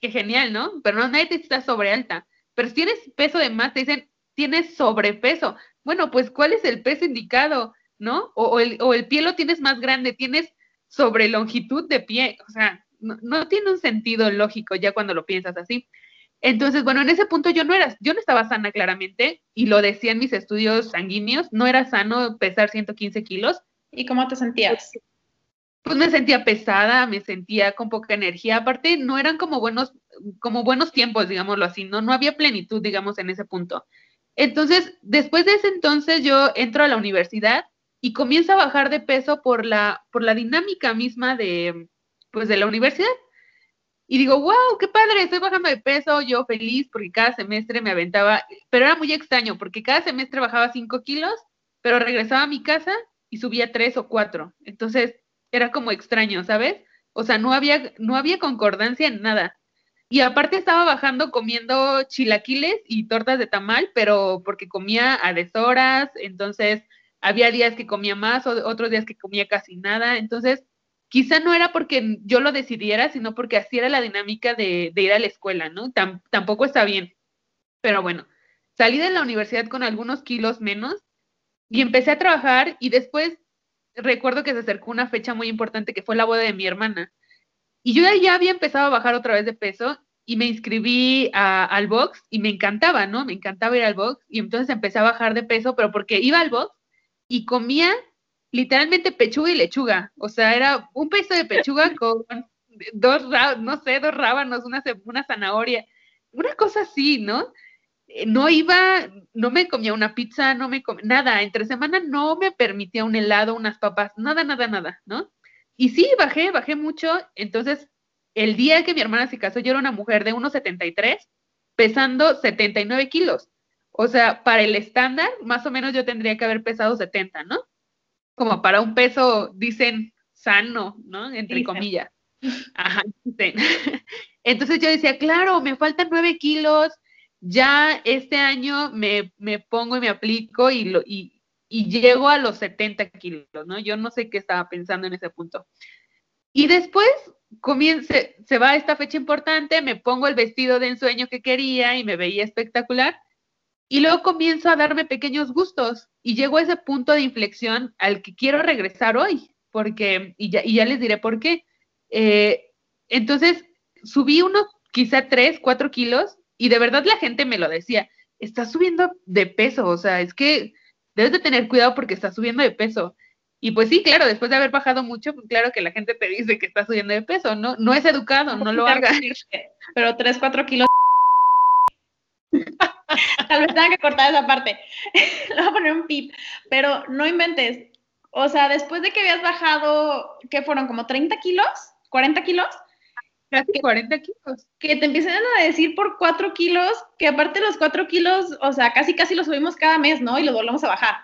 qué genial, ¿no? Pero no nadie te dice estás sobre alta. Pero si tienes peso de más, te dicen tienes sobrepeso. Bueno, pues ¿cuál es el peso indicado? ¿No? O, el, o el pie lo tienes más grande, tienes sobre longitud de pie. O sea, no, no tiene un sentido lógico ya cuando lo piensas así. Entonces, bueno, en ese punto yo no era, yo no estaba sana claramente, y lo decían mis estudios sanguíneos, no era sano pesar 115 kilos. ¿Y cómo te sentías? pues me sentía pesada, me sentía con poca energía, aparte no eran como buenos, como buenos tiempos, digámoslo así, no, no había plenitud, digamos, en ese punto. Entonces, después de ese entonces yo entro a la universidad y comienzo a bajar de peso por la, por la dinámica misma de, pues, de la universidad. Y digo, wow, qué padre, estoy bajando de peso, yo feliz porque cada semestre me aventaba, pero era muy extraño porque cada semestre bajaba 5 kilos, pero regresaba a mi casa y subía 3 o 4. Entonces, era como extraño, ¿sabes? O sea, no había, no había concordancia en nada. Y aparte estaba bajando comiendo chilaquiles y tortas de tamal, pero porque comía a deshoras, entonces había días que comía más, o otros días que comía casi nada. Entonces, quizá no era porque yo lo decidiera, sino porque así era la dinámica de, ir a la escuela, ¿no? tampoco está bien. Pero bueno, salí de la universidad con algunos kilos menos y empecé a trabajar y después recuerdo que se acercó una fecha muy importante que fue la boda de mi hermana. Y yo ya había empezado a bajar otra vez de peso y me inscribí al box y me encantaba, ¿no? Me encantaba ir al box y entonces empecé a bajar de peso, pero porque iba al box y comía literalmente pechuga y lechuga. O sea, era un peso de pechuga *laughs* con dos, no sé, dos rábanos, una, una zanahoria, una cosa así, ¿no? Eh, no iba, no me comía una pizza, no me comía nada, entre semana no me permitía un helado, unas papas, nada, nada, nada, ¿no? Y sí, bajé, bajé mucho, entonces el día que mi hermana se casó yo era una mujer de 1,73 pesando 79 kilos. O sea, para el estándar, más o menos yo tendría que haber pesado 70, ¿no? Como para un peso, dicen, sano, ¿no? Entre comillas. Ajá, *laughs* Entonces yo decía, claro, me faltan 9 kilos, ya este año me, pongo y me aplico y, lo, y, llego a los 70 kilos, ¿no? Yo no sé qué estaba pensando en ese punto. Y después comience, se va esta fecha importante, me pongo el vestido de ensueño que quería y me veía espectacular. Y luego comienzo a darme pequeños gustos y llego a ese punto de inflexión al que quiero regresar hoy, porque, y ya, y ya les diré por qué. Eh, entonces, subí unos quizá 3, 4 kilos y de verdad la gente me lo decía, estás subiendo de peso, o sea, es que debes de tener cuidado porque estás subiendo de peso. Y pues sí, claro, después de haber bajado mucho, pues claro que la gente te dice que estás subiendo de peso, ¿no? No es educado, no lo hagas. *laughs* Pero 3, 4 kilos. *laughs* *laughs* Tal vez tenga que cortar esa parte. *laughs* Le voy a poner un pip. Pero no inventes. O sea, después de que habías bajado, ¿qué fueron? ¿Como 30 kilos? ¿40 kilos? Casi 40 kilos. Que te empiecen a decir por 4 kilos, que aparte los 4 kilos, o sea, casi casi los subimos cada mes, ¿no? Y los volvemos a bajar.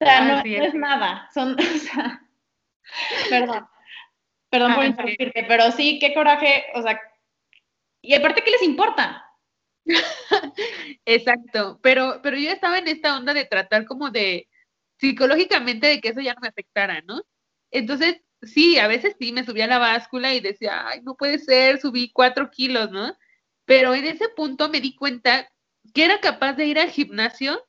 O sea, no, es nada. Son, *laughs* o sea, perdón. Perdón por interrumpirte, pero sí, qué coraje, o sea, y aparte, ¿qué les importa? *laughs* Exacto, pero, pero yo estaba en esta onda de tratar como de psicológicamente de que eso ya no me afectara, ¿no? Entonces, sí, a veces sí, me subía a la báscula y decía, ay, no puede ser, subí cuatro kilos, ¿no? Pero en ese punto me di cuenta que era capaz de ir al gimnasio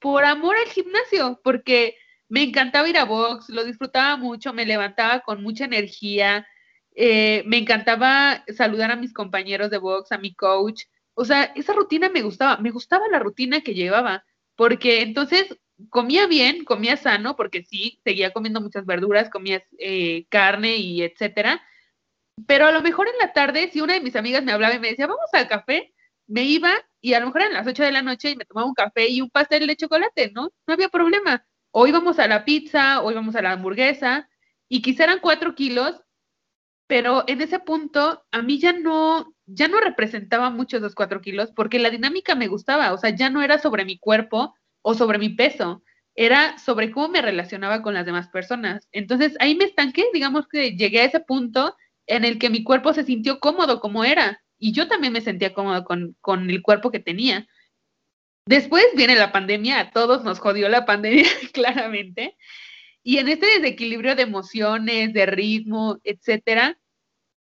por amor al gimnasio, porque me encantaba ir a box, lo disfrutaba mucho, me levantaba con mucha energía, eh, me encantaba saludar a mis compañeros de box, a mi coach. O sea, esa rutina me gustaba, me gustaba la rutina que llevaba, porque entonces comía bien, comía sano, porque sí, seguía comiendo muchas verduras, comía eh, carne y etcétera. Pero a lo mejor en la tarde, si una de mis amigas me hablaba y me decía, vamos al café, me iba y a lo mejor eran las 8 de la noche y me tomaba un café y un pastel de chocolate, ¿no? No había problema. O íbamos a la pizza, o íbamos a la hamburguesa, y quizá eran cuatro kilos, pero en ese punto a mí ya no, ya no representaba mucho esos cuatro kilos, porque la dinámica me gustaba, o sea, ya no era sobre mi cuerpo o sobre mi peso, era sobre cómo me relacionaba con las demás personas. Entonces ahí me estanqué, digamos que llegué a ese punto en el que mi cuerpo se sintió cómodo como era, y yo también me sentía cómodo con, con el cuerpo que tenía. Después viene la pandemia, a todos nos jodió la pandemia, *laughs* claramente. Y en este desequilibrio de emociones, de ritmo, etcétera,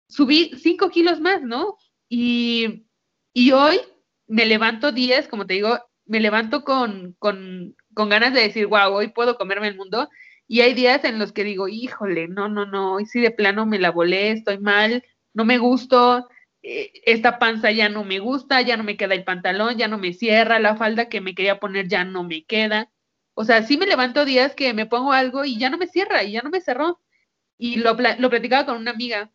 subí cinco kilos más, ¿no? Y, y hoy me levanto días, como te digo, me levanto con, con, con ganas de decir, wow, hoy puedo comerme el mundo. Y hay días en los que digo, híjole, no, no, no, hoy sí de plano me la volé, estoy mal, no me gusto, eh, esta panza ya no me gusta, ya no me queda el pantalón, ya no me cierra, la falda que me quería poner ya no me queda. O sea, sí me levanto días que me pongo algo y ya no me cierra, y ya no me cerró. Y lo, lo platicaba con una amiga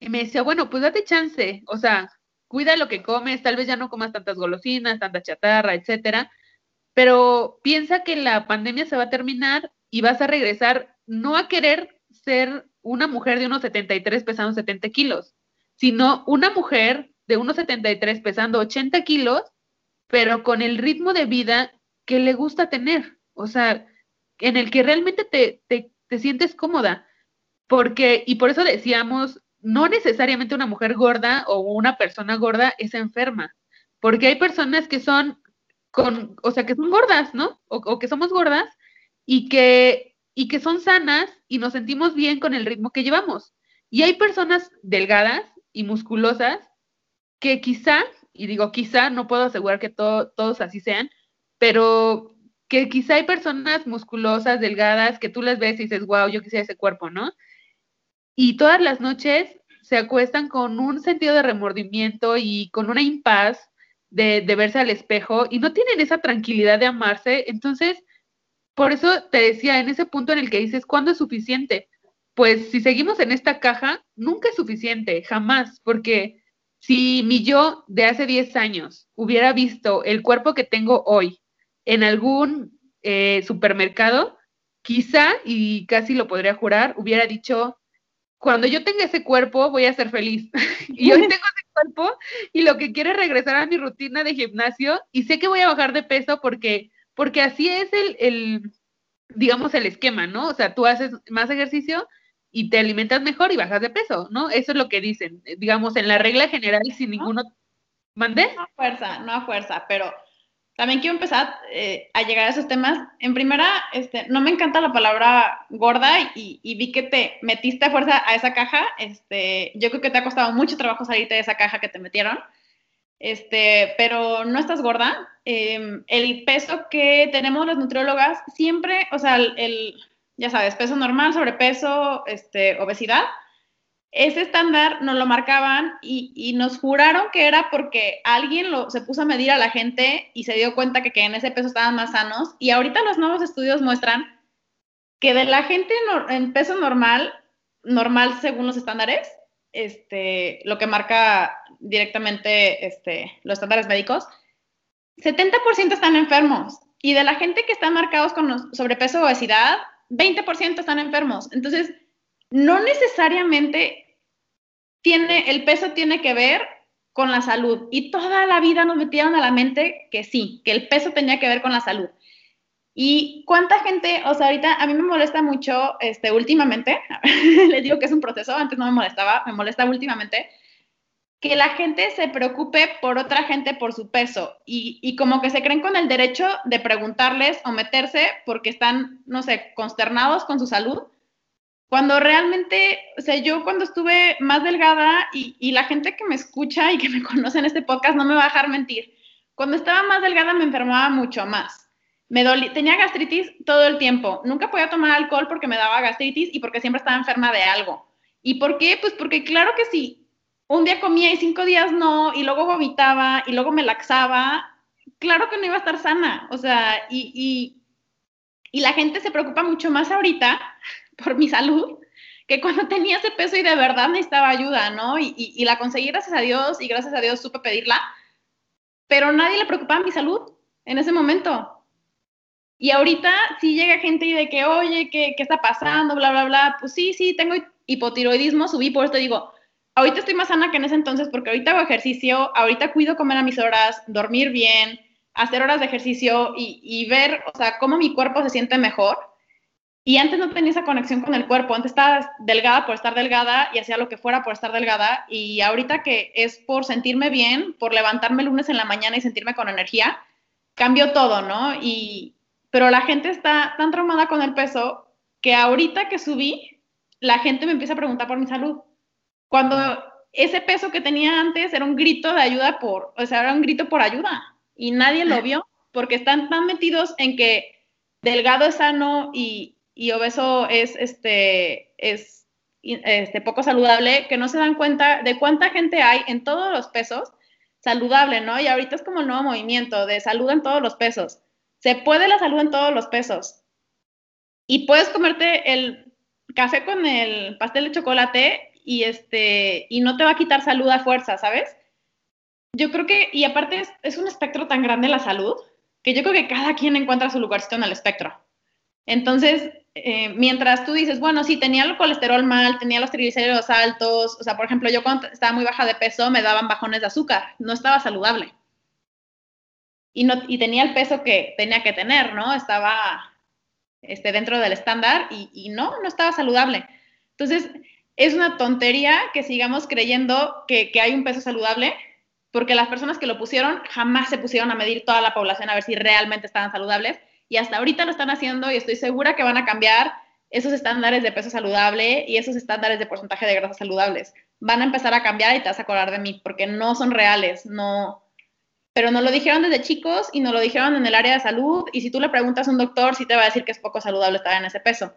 y me decía, bueno, pues date chance, o sea, cuida lo que comes, tal vez ya no comas tantas golosinas, tanta chatarra, etcétera, pero piensa que la pandemia se va a terminar y vas a regresar no a querer ser una mujer de unos 73 pesando 70 kilos, sino una mujer de 1,73 pesando 80 kilos, pero con el ritmo de vida que le gusta tener, o sea, en el que realmente te, te, te sientes cómoda. Porque, y por eso decíamos, no necesariamente una mujer gorda o una persona gorda es enferma, porque hay personas que son con, o sea, que son gordas, ¿no? O, o, que somos gordas y que, y que son sanas y nos sentimos bien con el ritmo que llevamos. Y hay personas delgadas y musculosas que quizá, y digo quizá, no puedo asegurar que todos así sean, pero que quizá hay personas musculosas, delgadas, que tú las ves y dices, wow, yo quisiera ese cuerpo, ¿no? Y todas las noches se acuestan con un sentido de remordimiento y con una impaz de, de verse al espejo y no tienen esa tranquilidad de amarse. Entonces, por eso te decía, en ese punto en el que dices, ¿cuándo es suficiente? pues si seguimos en esta caja, nunca es suficiente, jamás, porque si mi yo de hace 10 años hubiera visto el cuerpo que tengo hoy en algún eh, supermercado, quizá, y casi lo podría jurar, hubiera dicho, cuando yo tenga ese cuerpo voy a ser feliz. *laughs* y hoy tengo ese cuerpo y lo que quiero es regresar a mi rutina de gimnasio y sé que voy a bajar de peso porque, porque así es el, el, digamos, el esquema, ¿no? O sea, tú haces más ejercicio, y te alimentas mejor y bajas de peso, ¿no? Eso es lo que dicen, digamos, en la regla general, si ninguno... ¿Mandé? No a fuerza, no a fuerza, pero también quiero empezar eh, a llegar a esos temas. En primera, este, no me encanta la palabra gorda y, y, vi que te metiste a fuerza a esa caja. Este, yo creo que te ha costado mucho trabajo salirte de esa caja que te metieron. Este, pero no estás gorda. Eh, el peso que tenemos las nutriólogas siempre, o sea, el, ya sabes, peso normal, sobrepeso, este, obesidad. Ese estándar nos lo marcaban y, nos juraron que era porque alguien lo, se puso a medir a la gente y se dio cuenta que, en ese peso estaban más sanos. Y ahorita los nuevos estudios muestran que de la gente en peso normal, normal según los estándares, este, lo que marca directamente este, los estándares médicos, 70% están enfermos. Y de la gente que están marcados con sobrepeso o obesidad, 20% están enfermos. Entonces, no necesariamente tiene, el peso tiene que ver con la salud. Y toda la vida nos metieron a la mente que sí, que el peso tenía que ver con la salud. Y cuánta gente, o sea, ahorita a mí me molesta mucho, este, últimamente, *laughs* les digo que es un proceso, antes no me molestaba, me molesta últimamente, que la gente se preocupe por otra gente por su peso y, y, como que se creen con el derecho de preguntarles o meterse porque están, no sé, consternados con su salud, cuando realmente, o sea, yo cuando estuve más delgada y, la gente que me escucha y que me *laughs* conoce en este podcast no me va a dejar mentir, cuando estaba más delgada me enfermaba mucho más. Me dolí, tenía gastritis todo el tiempo. Nunca podía tomar alcohol porque me daba gastritis y porque siempre estaba enferma de algo. ¿Y por qué? Pues porque claro que sí. Un día comía y cinco días no, y luego vomitaba y luego me laxaba. Claro que no iba a estar sana. O sea, y, y, y la gente se preocupa mucho más ahorita por mi salud que cuando tenía ese peso y de verdad necesitaba ayuda, ¿no? Y, y, la conseguí gracias a Dios y gracias a Dios supe pedirla, pero nadie le preocupaba mi salud en ese momento. Y ahorita sí llega gente y de que, oye, ¿qué, ¿qué, está pasando? Bla, bla, bla. Pues sí, sí, tengo hipotiroidismo, subí, por esto digo, ahorita estoy más sana que en ese entonces porque ahorita hago ejercicio, ahorita cuido comer a mis horas, dormir bien, hacer horas de ejercicio y, y ver, o sea, cómo mi cuerpo se siente mejor y antes no tenía esa conexión con el cuerpo, antes estaba delgada por estar delgada y hacía lo que fuera por estar delgada. Y ahorita que es por sentirme bien, por levantarme el lunes en la mañana y sentirme con energía, cambió todo, ¿no? Y, pero la gente está tan traumada con el peso que ahorita que subí, la gente me empieza a preguntar por mi salud. Cuando ese peso que tenía antes era un grito de ayuda por, o sea, era un grito por ayuda y nadie lo vio porque están tan metidos en que delgado es sano y, y obeso es, este, es este, poco saludable, que no se dan cuenta de cuánta gente hay en todos los pesos saludable, ¿no? Y ahorita es como el nuevo movimiento de salud en todos los pesos. Se puede la salud en todos los pesos. Y puedes comerte el café con el pastel de chocolate y, este, y no te va a quitar salud a fuerza, ¿sabes? Yo creo que, y aparte es, es un espectro tan grande la salud, que yo creo que cada quien encuentra su lugarcito en el espectro. Entonces, eh, mientras tú dices, bueno, sí, tenía el colesterol mal, tenía los triglicéridos altos, o sea, por ejemplo, yo cuando estaba muy baja de peso me daban bajones de azúcar, no estaba saludable. Y, no, y tenía el peso que tenía que tener, ¿no? Estaba este, dentro del estándar y, no, no estaba saludable. Entonces, es una tontería que sigamos creyendo que hay un peso saludable, porque las personas que lo pusieron jamás se pusieron a medir toda la población a ver si realmente estaban saludables y hasta ahorita lo están haciendo y estoy segura que van a cambiar esos estándares de peso saludable y esos estándares de porcentaje de grasas saludables. Van a empezar a cambiar y te vas a acordar de mí porque no son reales, no. Pero nos lo dijeron desde chicos y nos lo dijeron en el área de salud y si tú le preguntas a un doctor, sí te va a decir que es poco saludable estar en ese peso.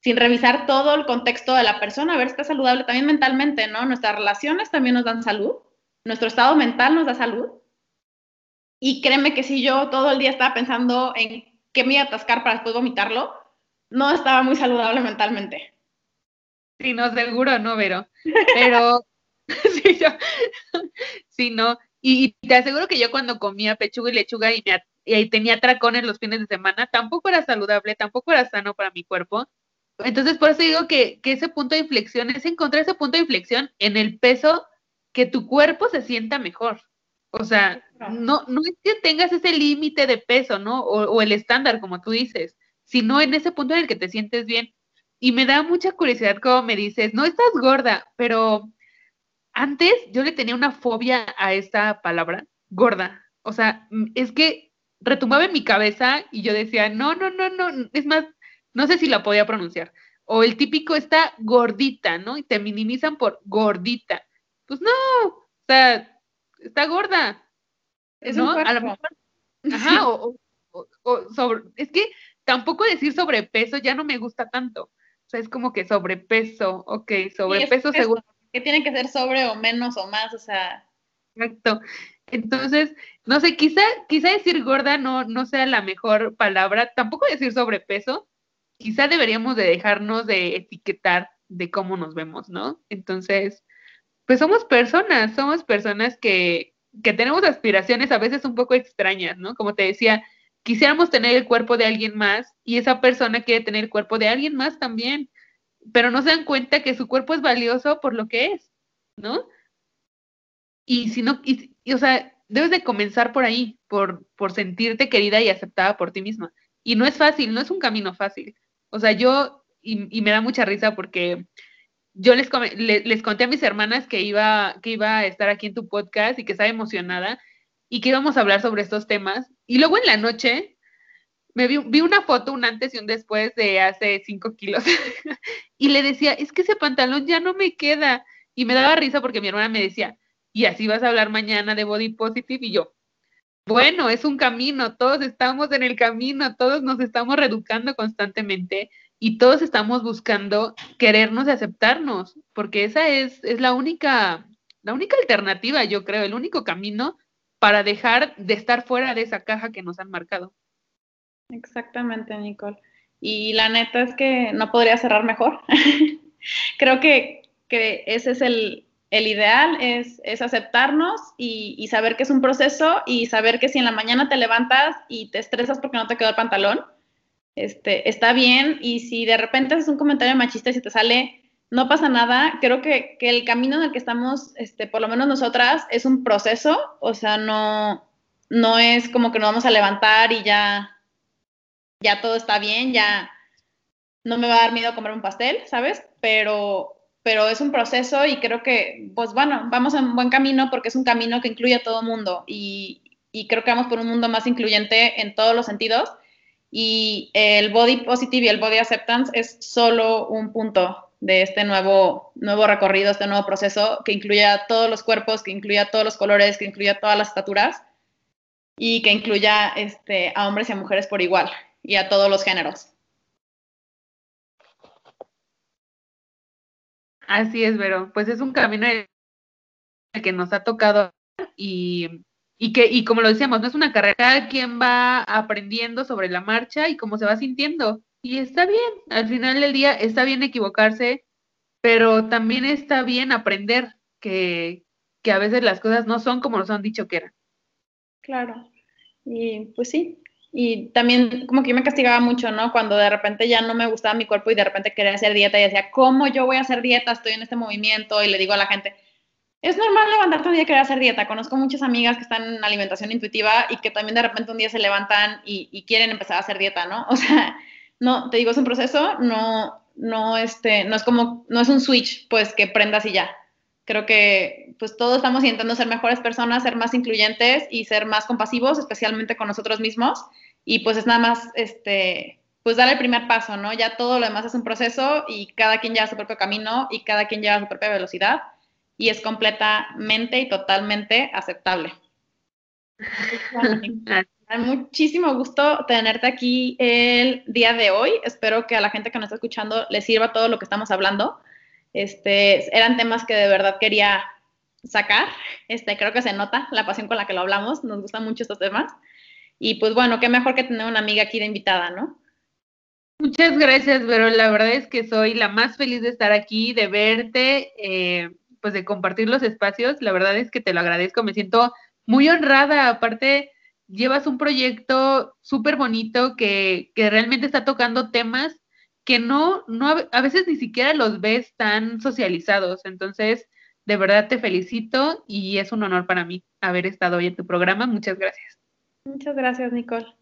Sin revisar todo el contexto de la persona, a ver si está saludable también mentalmente, ¿no? Nuestras relaciones también nos dan salud, nuestro estado mental nos da salud y créeme que si yo todo el día estaba pensando en qué me iba a atascar para después vomitarlo, no estaba muy saludable mentalmente. Sí, no, seguro no, Vero. Pero, *laughs* *laughs* sí, yo, *laughs* sí, no. Y, te aseguro que yo cuando comía pechuga y lechuga y, me, y tenía tracones los fines de semana, tampoco era saludable, tampoco era sano para mi cuerpo. Entonces, por eso digo que, que ese punto de inflexión es encontrar ese punto de inflexión en el peso que tu cuerpo se sienta mejor. O sea, no, no es que tengas ese límite de peso, ¿no? O, el estándar, como tú dices, sino en ese punto en el que te sientes bien. Y me da mucha curiosidad como me dices, no estás gorda, pero antes yo le tenía una fobia a esta palabra, gorda. O sea, es que retumbaba en mi cabeza y yo decía, no, no, no, no, es más, no sé si la podía pronunciar. O el típico está gordita, ¿no? Y te minimizan por gordita. Pues no, o sea, está gorda. Es ¿no? A lo mejor. *laughs* Ajá, o, sobre. Es que tampoco decir sobrepeso ya no me gusta tanto. O sea, es como que sobrepeso, ok, sobrepeso seguro. Que tiene que ser sobre o menos o más, o sea. Exacto. Entonces, no sé, quizá, quizá decir gorda no, no sea la mejor palabra, tampoco decir sobrepeso, quizá deberíamos de dejarnos de etiquetar de cómo nos vemos, ¿no? Entonces, pues somos personas, somos personas que, que tenemos aspiraciones a veces un poco extrañas, ¿no? Como te decía, quisiéramos tener el cuerpo de alguien más y esa persona quiere tener el cuerpo de alguien más también, pero no se dan cuenta que su cuerpo es valioso por lo que es, ¿no? Y si no, y, o sea, debes de comenzar por ahí, por, por sentirte querida y aceptada por ti misma. Y no es fácil, no es un camino fácil. O sea, yo, y, y me da mucha risa porque yo les, les, conté a mis hermanas que iba, que iba a estar aquí en tu podcast y que estaba emocionada y que íbamos a hablar sobre estos temas. Y luego en la noche me vi, vi una foto, un antes y un después de hace cinco kilos. *laughs* y le decía, es que ese pantalón ya no me queda. Y me daba risa porque mi hermana me decía, y así vas a hablar mañana de body positive. Y yo, bueno, es un camino, todos estamos en el camino, todos nos estamos reeducando constantemente y todos estamos buscando querernos y aceptarnos, porque esa es, es la única, la única alternativa, yo creo, el único camino para dejar de estar fuera de esa caja que nos han marcado. Exactamente, Nicole. Y la neta es que no podría cerrar mejor. *laughs* creo que, que, ese es el, el ideal, es, es aceptarnos y, y, saber que es un proceso y saber que si en la mañana te levantas y te estresas porque no te quedó el pantalón, este, está bien. Y si de repente haces un comentario machista y si te sale, no pasa nada. Creo que, el camino en el que estamos, este, por lo menos nosotras, es un proceso. O sea, no, no es como que nos vamos a levantar y ya, ya todo está bien, ya no me va a dar miedo comer un pastel, ¿sabes? Pero, pero es un proceso y creo que, pues bueno, vamos en buen camino porque es un camino que incluye a todo mundo y creo que vamos por un mundo más incluyente en todos los sentidos y el body positive y el body acceptance es solo un punto de este nuevo, nuevo recorrido, este nuevo proceso que incluya todos los cuerpos, que incluya todos los colores, que incluya todas las estaturas y que incluya este, a hombres y a mujeres por igual y a todos los géneros. Así es, Vero. Pues es un camino que nos ha tocado y y que, y como lo decíamos, no es una carrera, cada quien va aprendiendo sobre la marcha y cómo se va sintiendo. Y está bien, al final del día está bien equivocarse, pero también está bien aprender que, que a veces las cosas no son como nos han dicho que eran. Claro, y pues sí, y también como que yo me castigaba mucho, ¿no? Cuando de repente ya no me gustaba mi cuerpo y de repente quería hacer dieta y decía, ¿cómo yo voy a hacer dieta? Estoy en este movimiento y le digo a la gente, es normal levantarte un día y querer hacer dieta. Conozco muchas amigas que están en alimentación intuitiva y que también de repente un día se levantan y, quieren empezar a hacer dieta, ¿no? *laughs* O sea, no, te digo, es un proceso, no, no, este, no es como, no es un switch, pues, que prendas y ya. Creo que, pues, todos estamos intentando ser mejores personas, ser más incluyentes y ser más compasivos, especialmente con nosotros mismos. Y, pues, es nada más, este, pues, dar el primer paso, ¿no? Ya todo lo demás es un proceso y cada quien lleva su propio camino y cada quien lleva su propia velocidad y es completamente y totalmente aceptable. *laughs* Hay muchísimo gusto tenerte aquí el día de hoy. Espero que a la gente que nos está escuchando le sirva todo lo que estamos hablando. Este, eran temas que de verdad quería sacar. Este, creo que se nota la pasión con la que lo hablamos. Nos gustan mucho estos temas. Y pues bueno, qué mejor que tener una amiga aquí de invitada, ¿no? Muchas gracias, pero la verdad es que soy la más feliz de estar aquí, de verte. Eh, pues de compartir los espacios. La verdad es que te lo agradezco, me siento muy honrada. Aparte, llevas un proyecto súper bonito que, que, realmente está tocando temas que no, no, a veces ni siquiera los ves tan socializados. Entonces, de verdad te felicito y es un honor para mí haber estado hoy en tu programa. Muchas gracias. Muchas gracias, Nicole.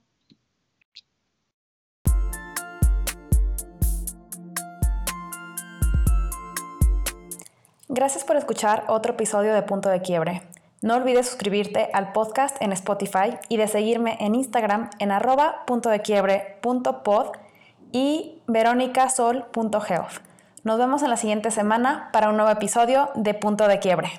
Gracias por escuchar otro episodio de Punto de Quiebre. No olvides suscribirte al podcast en Spotify y de seguirme en Instagram en arroba punto y veronicasol.geof. Nos vemos en la siguiente semana para un nuevo episodio de Punto de Quiebre.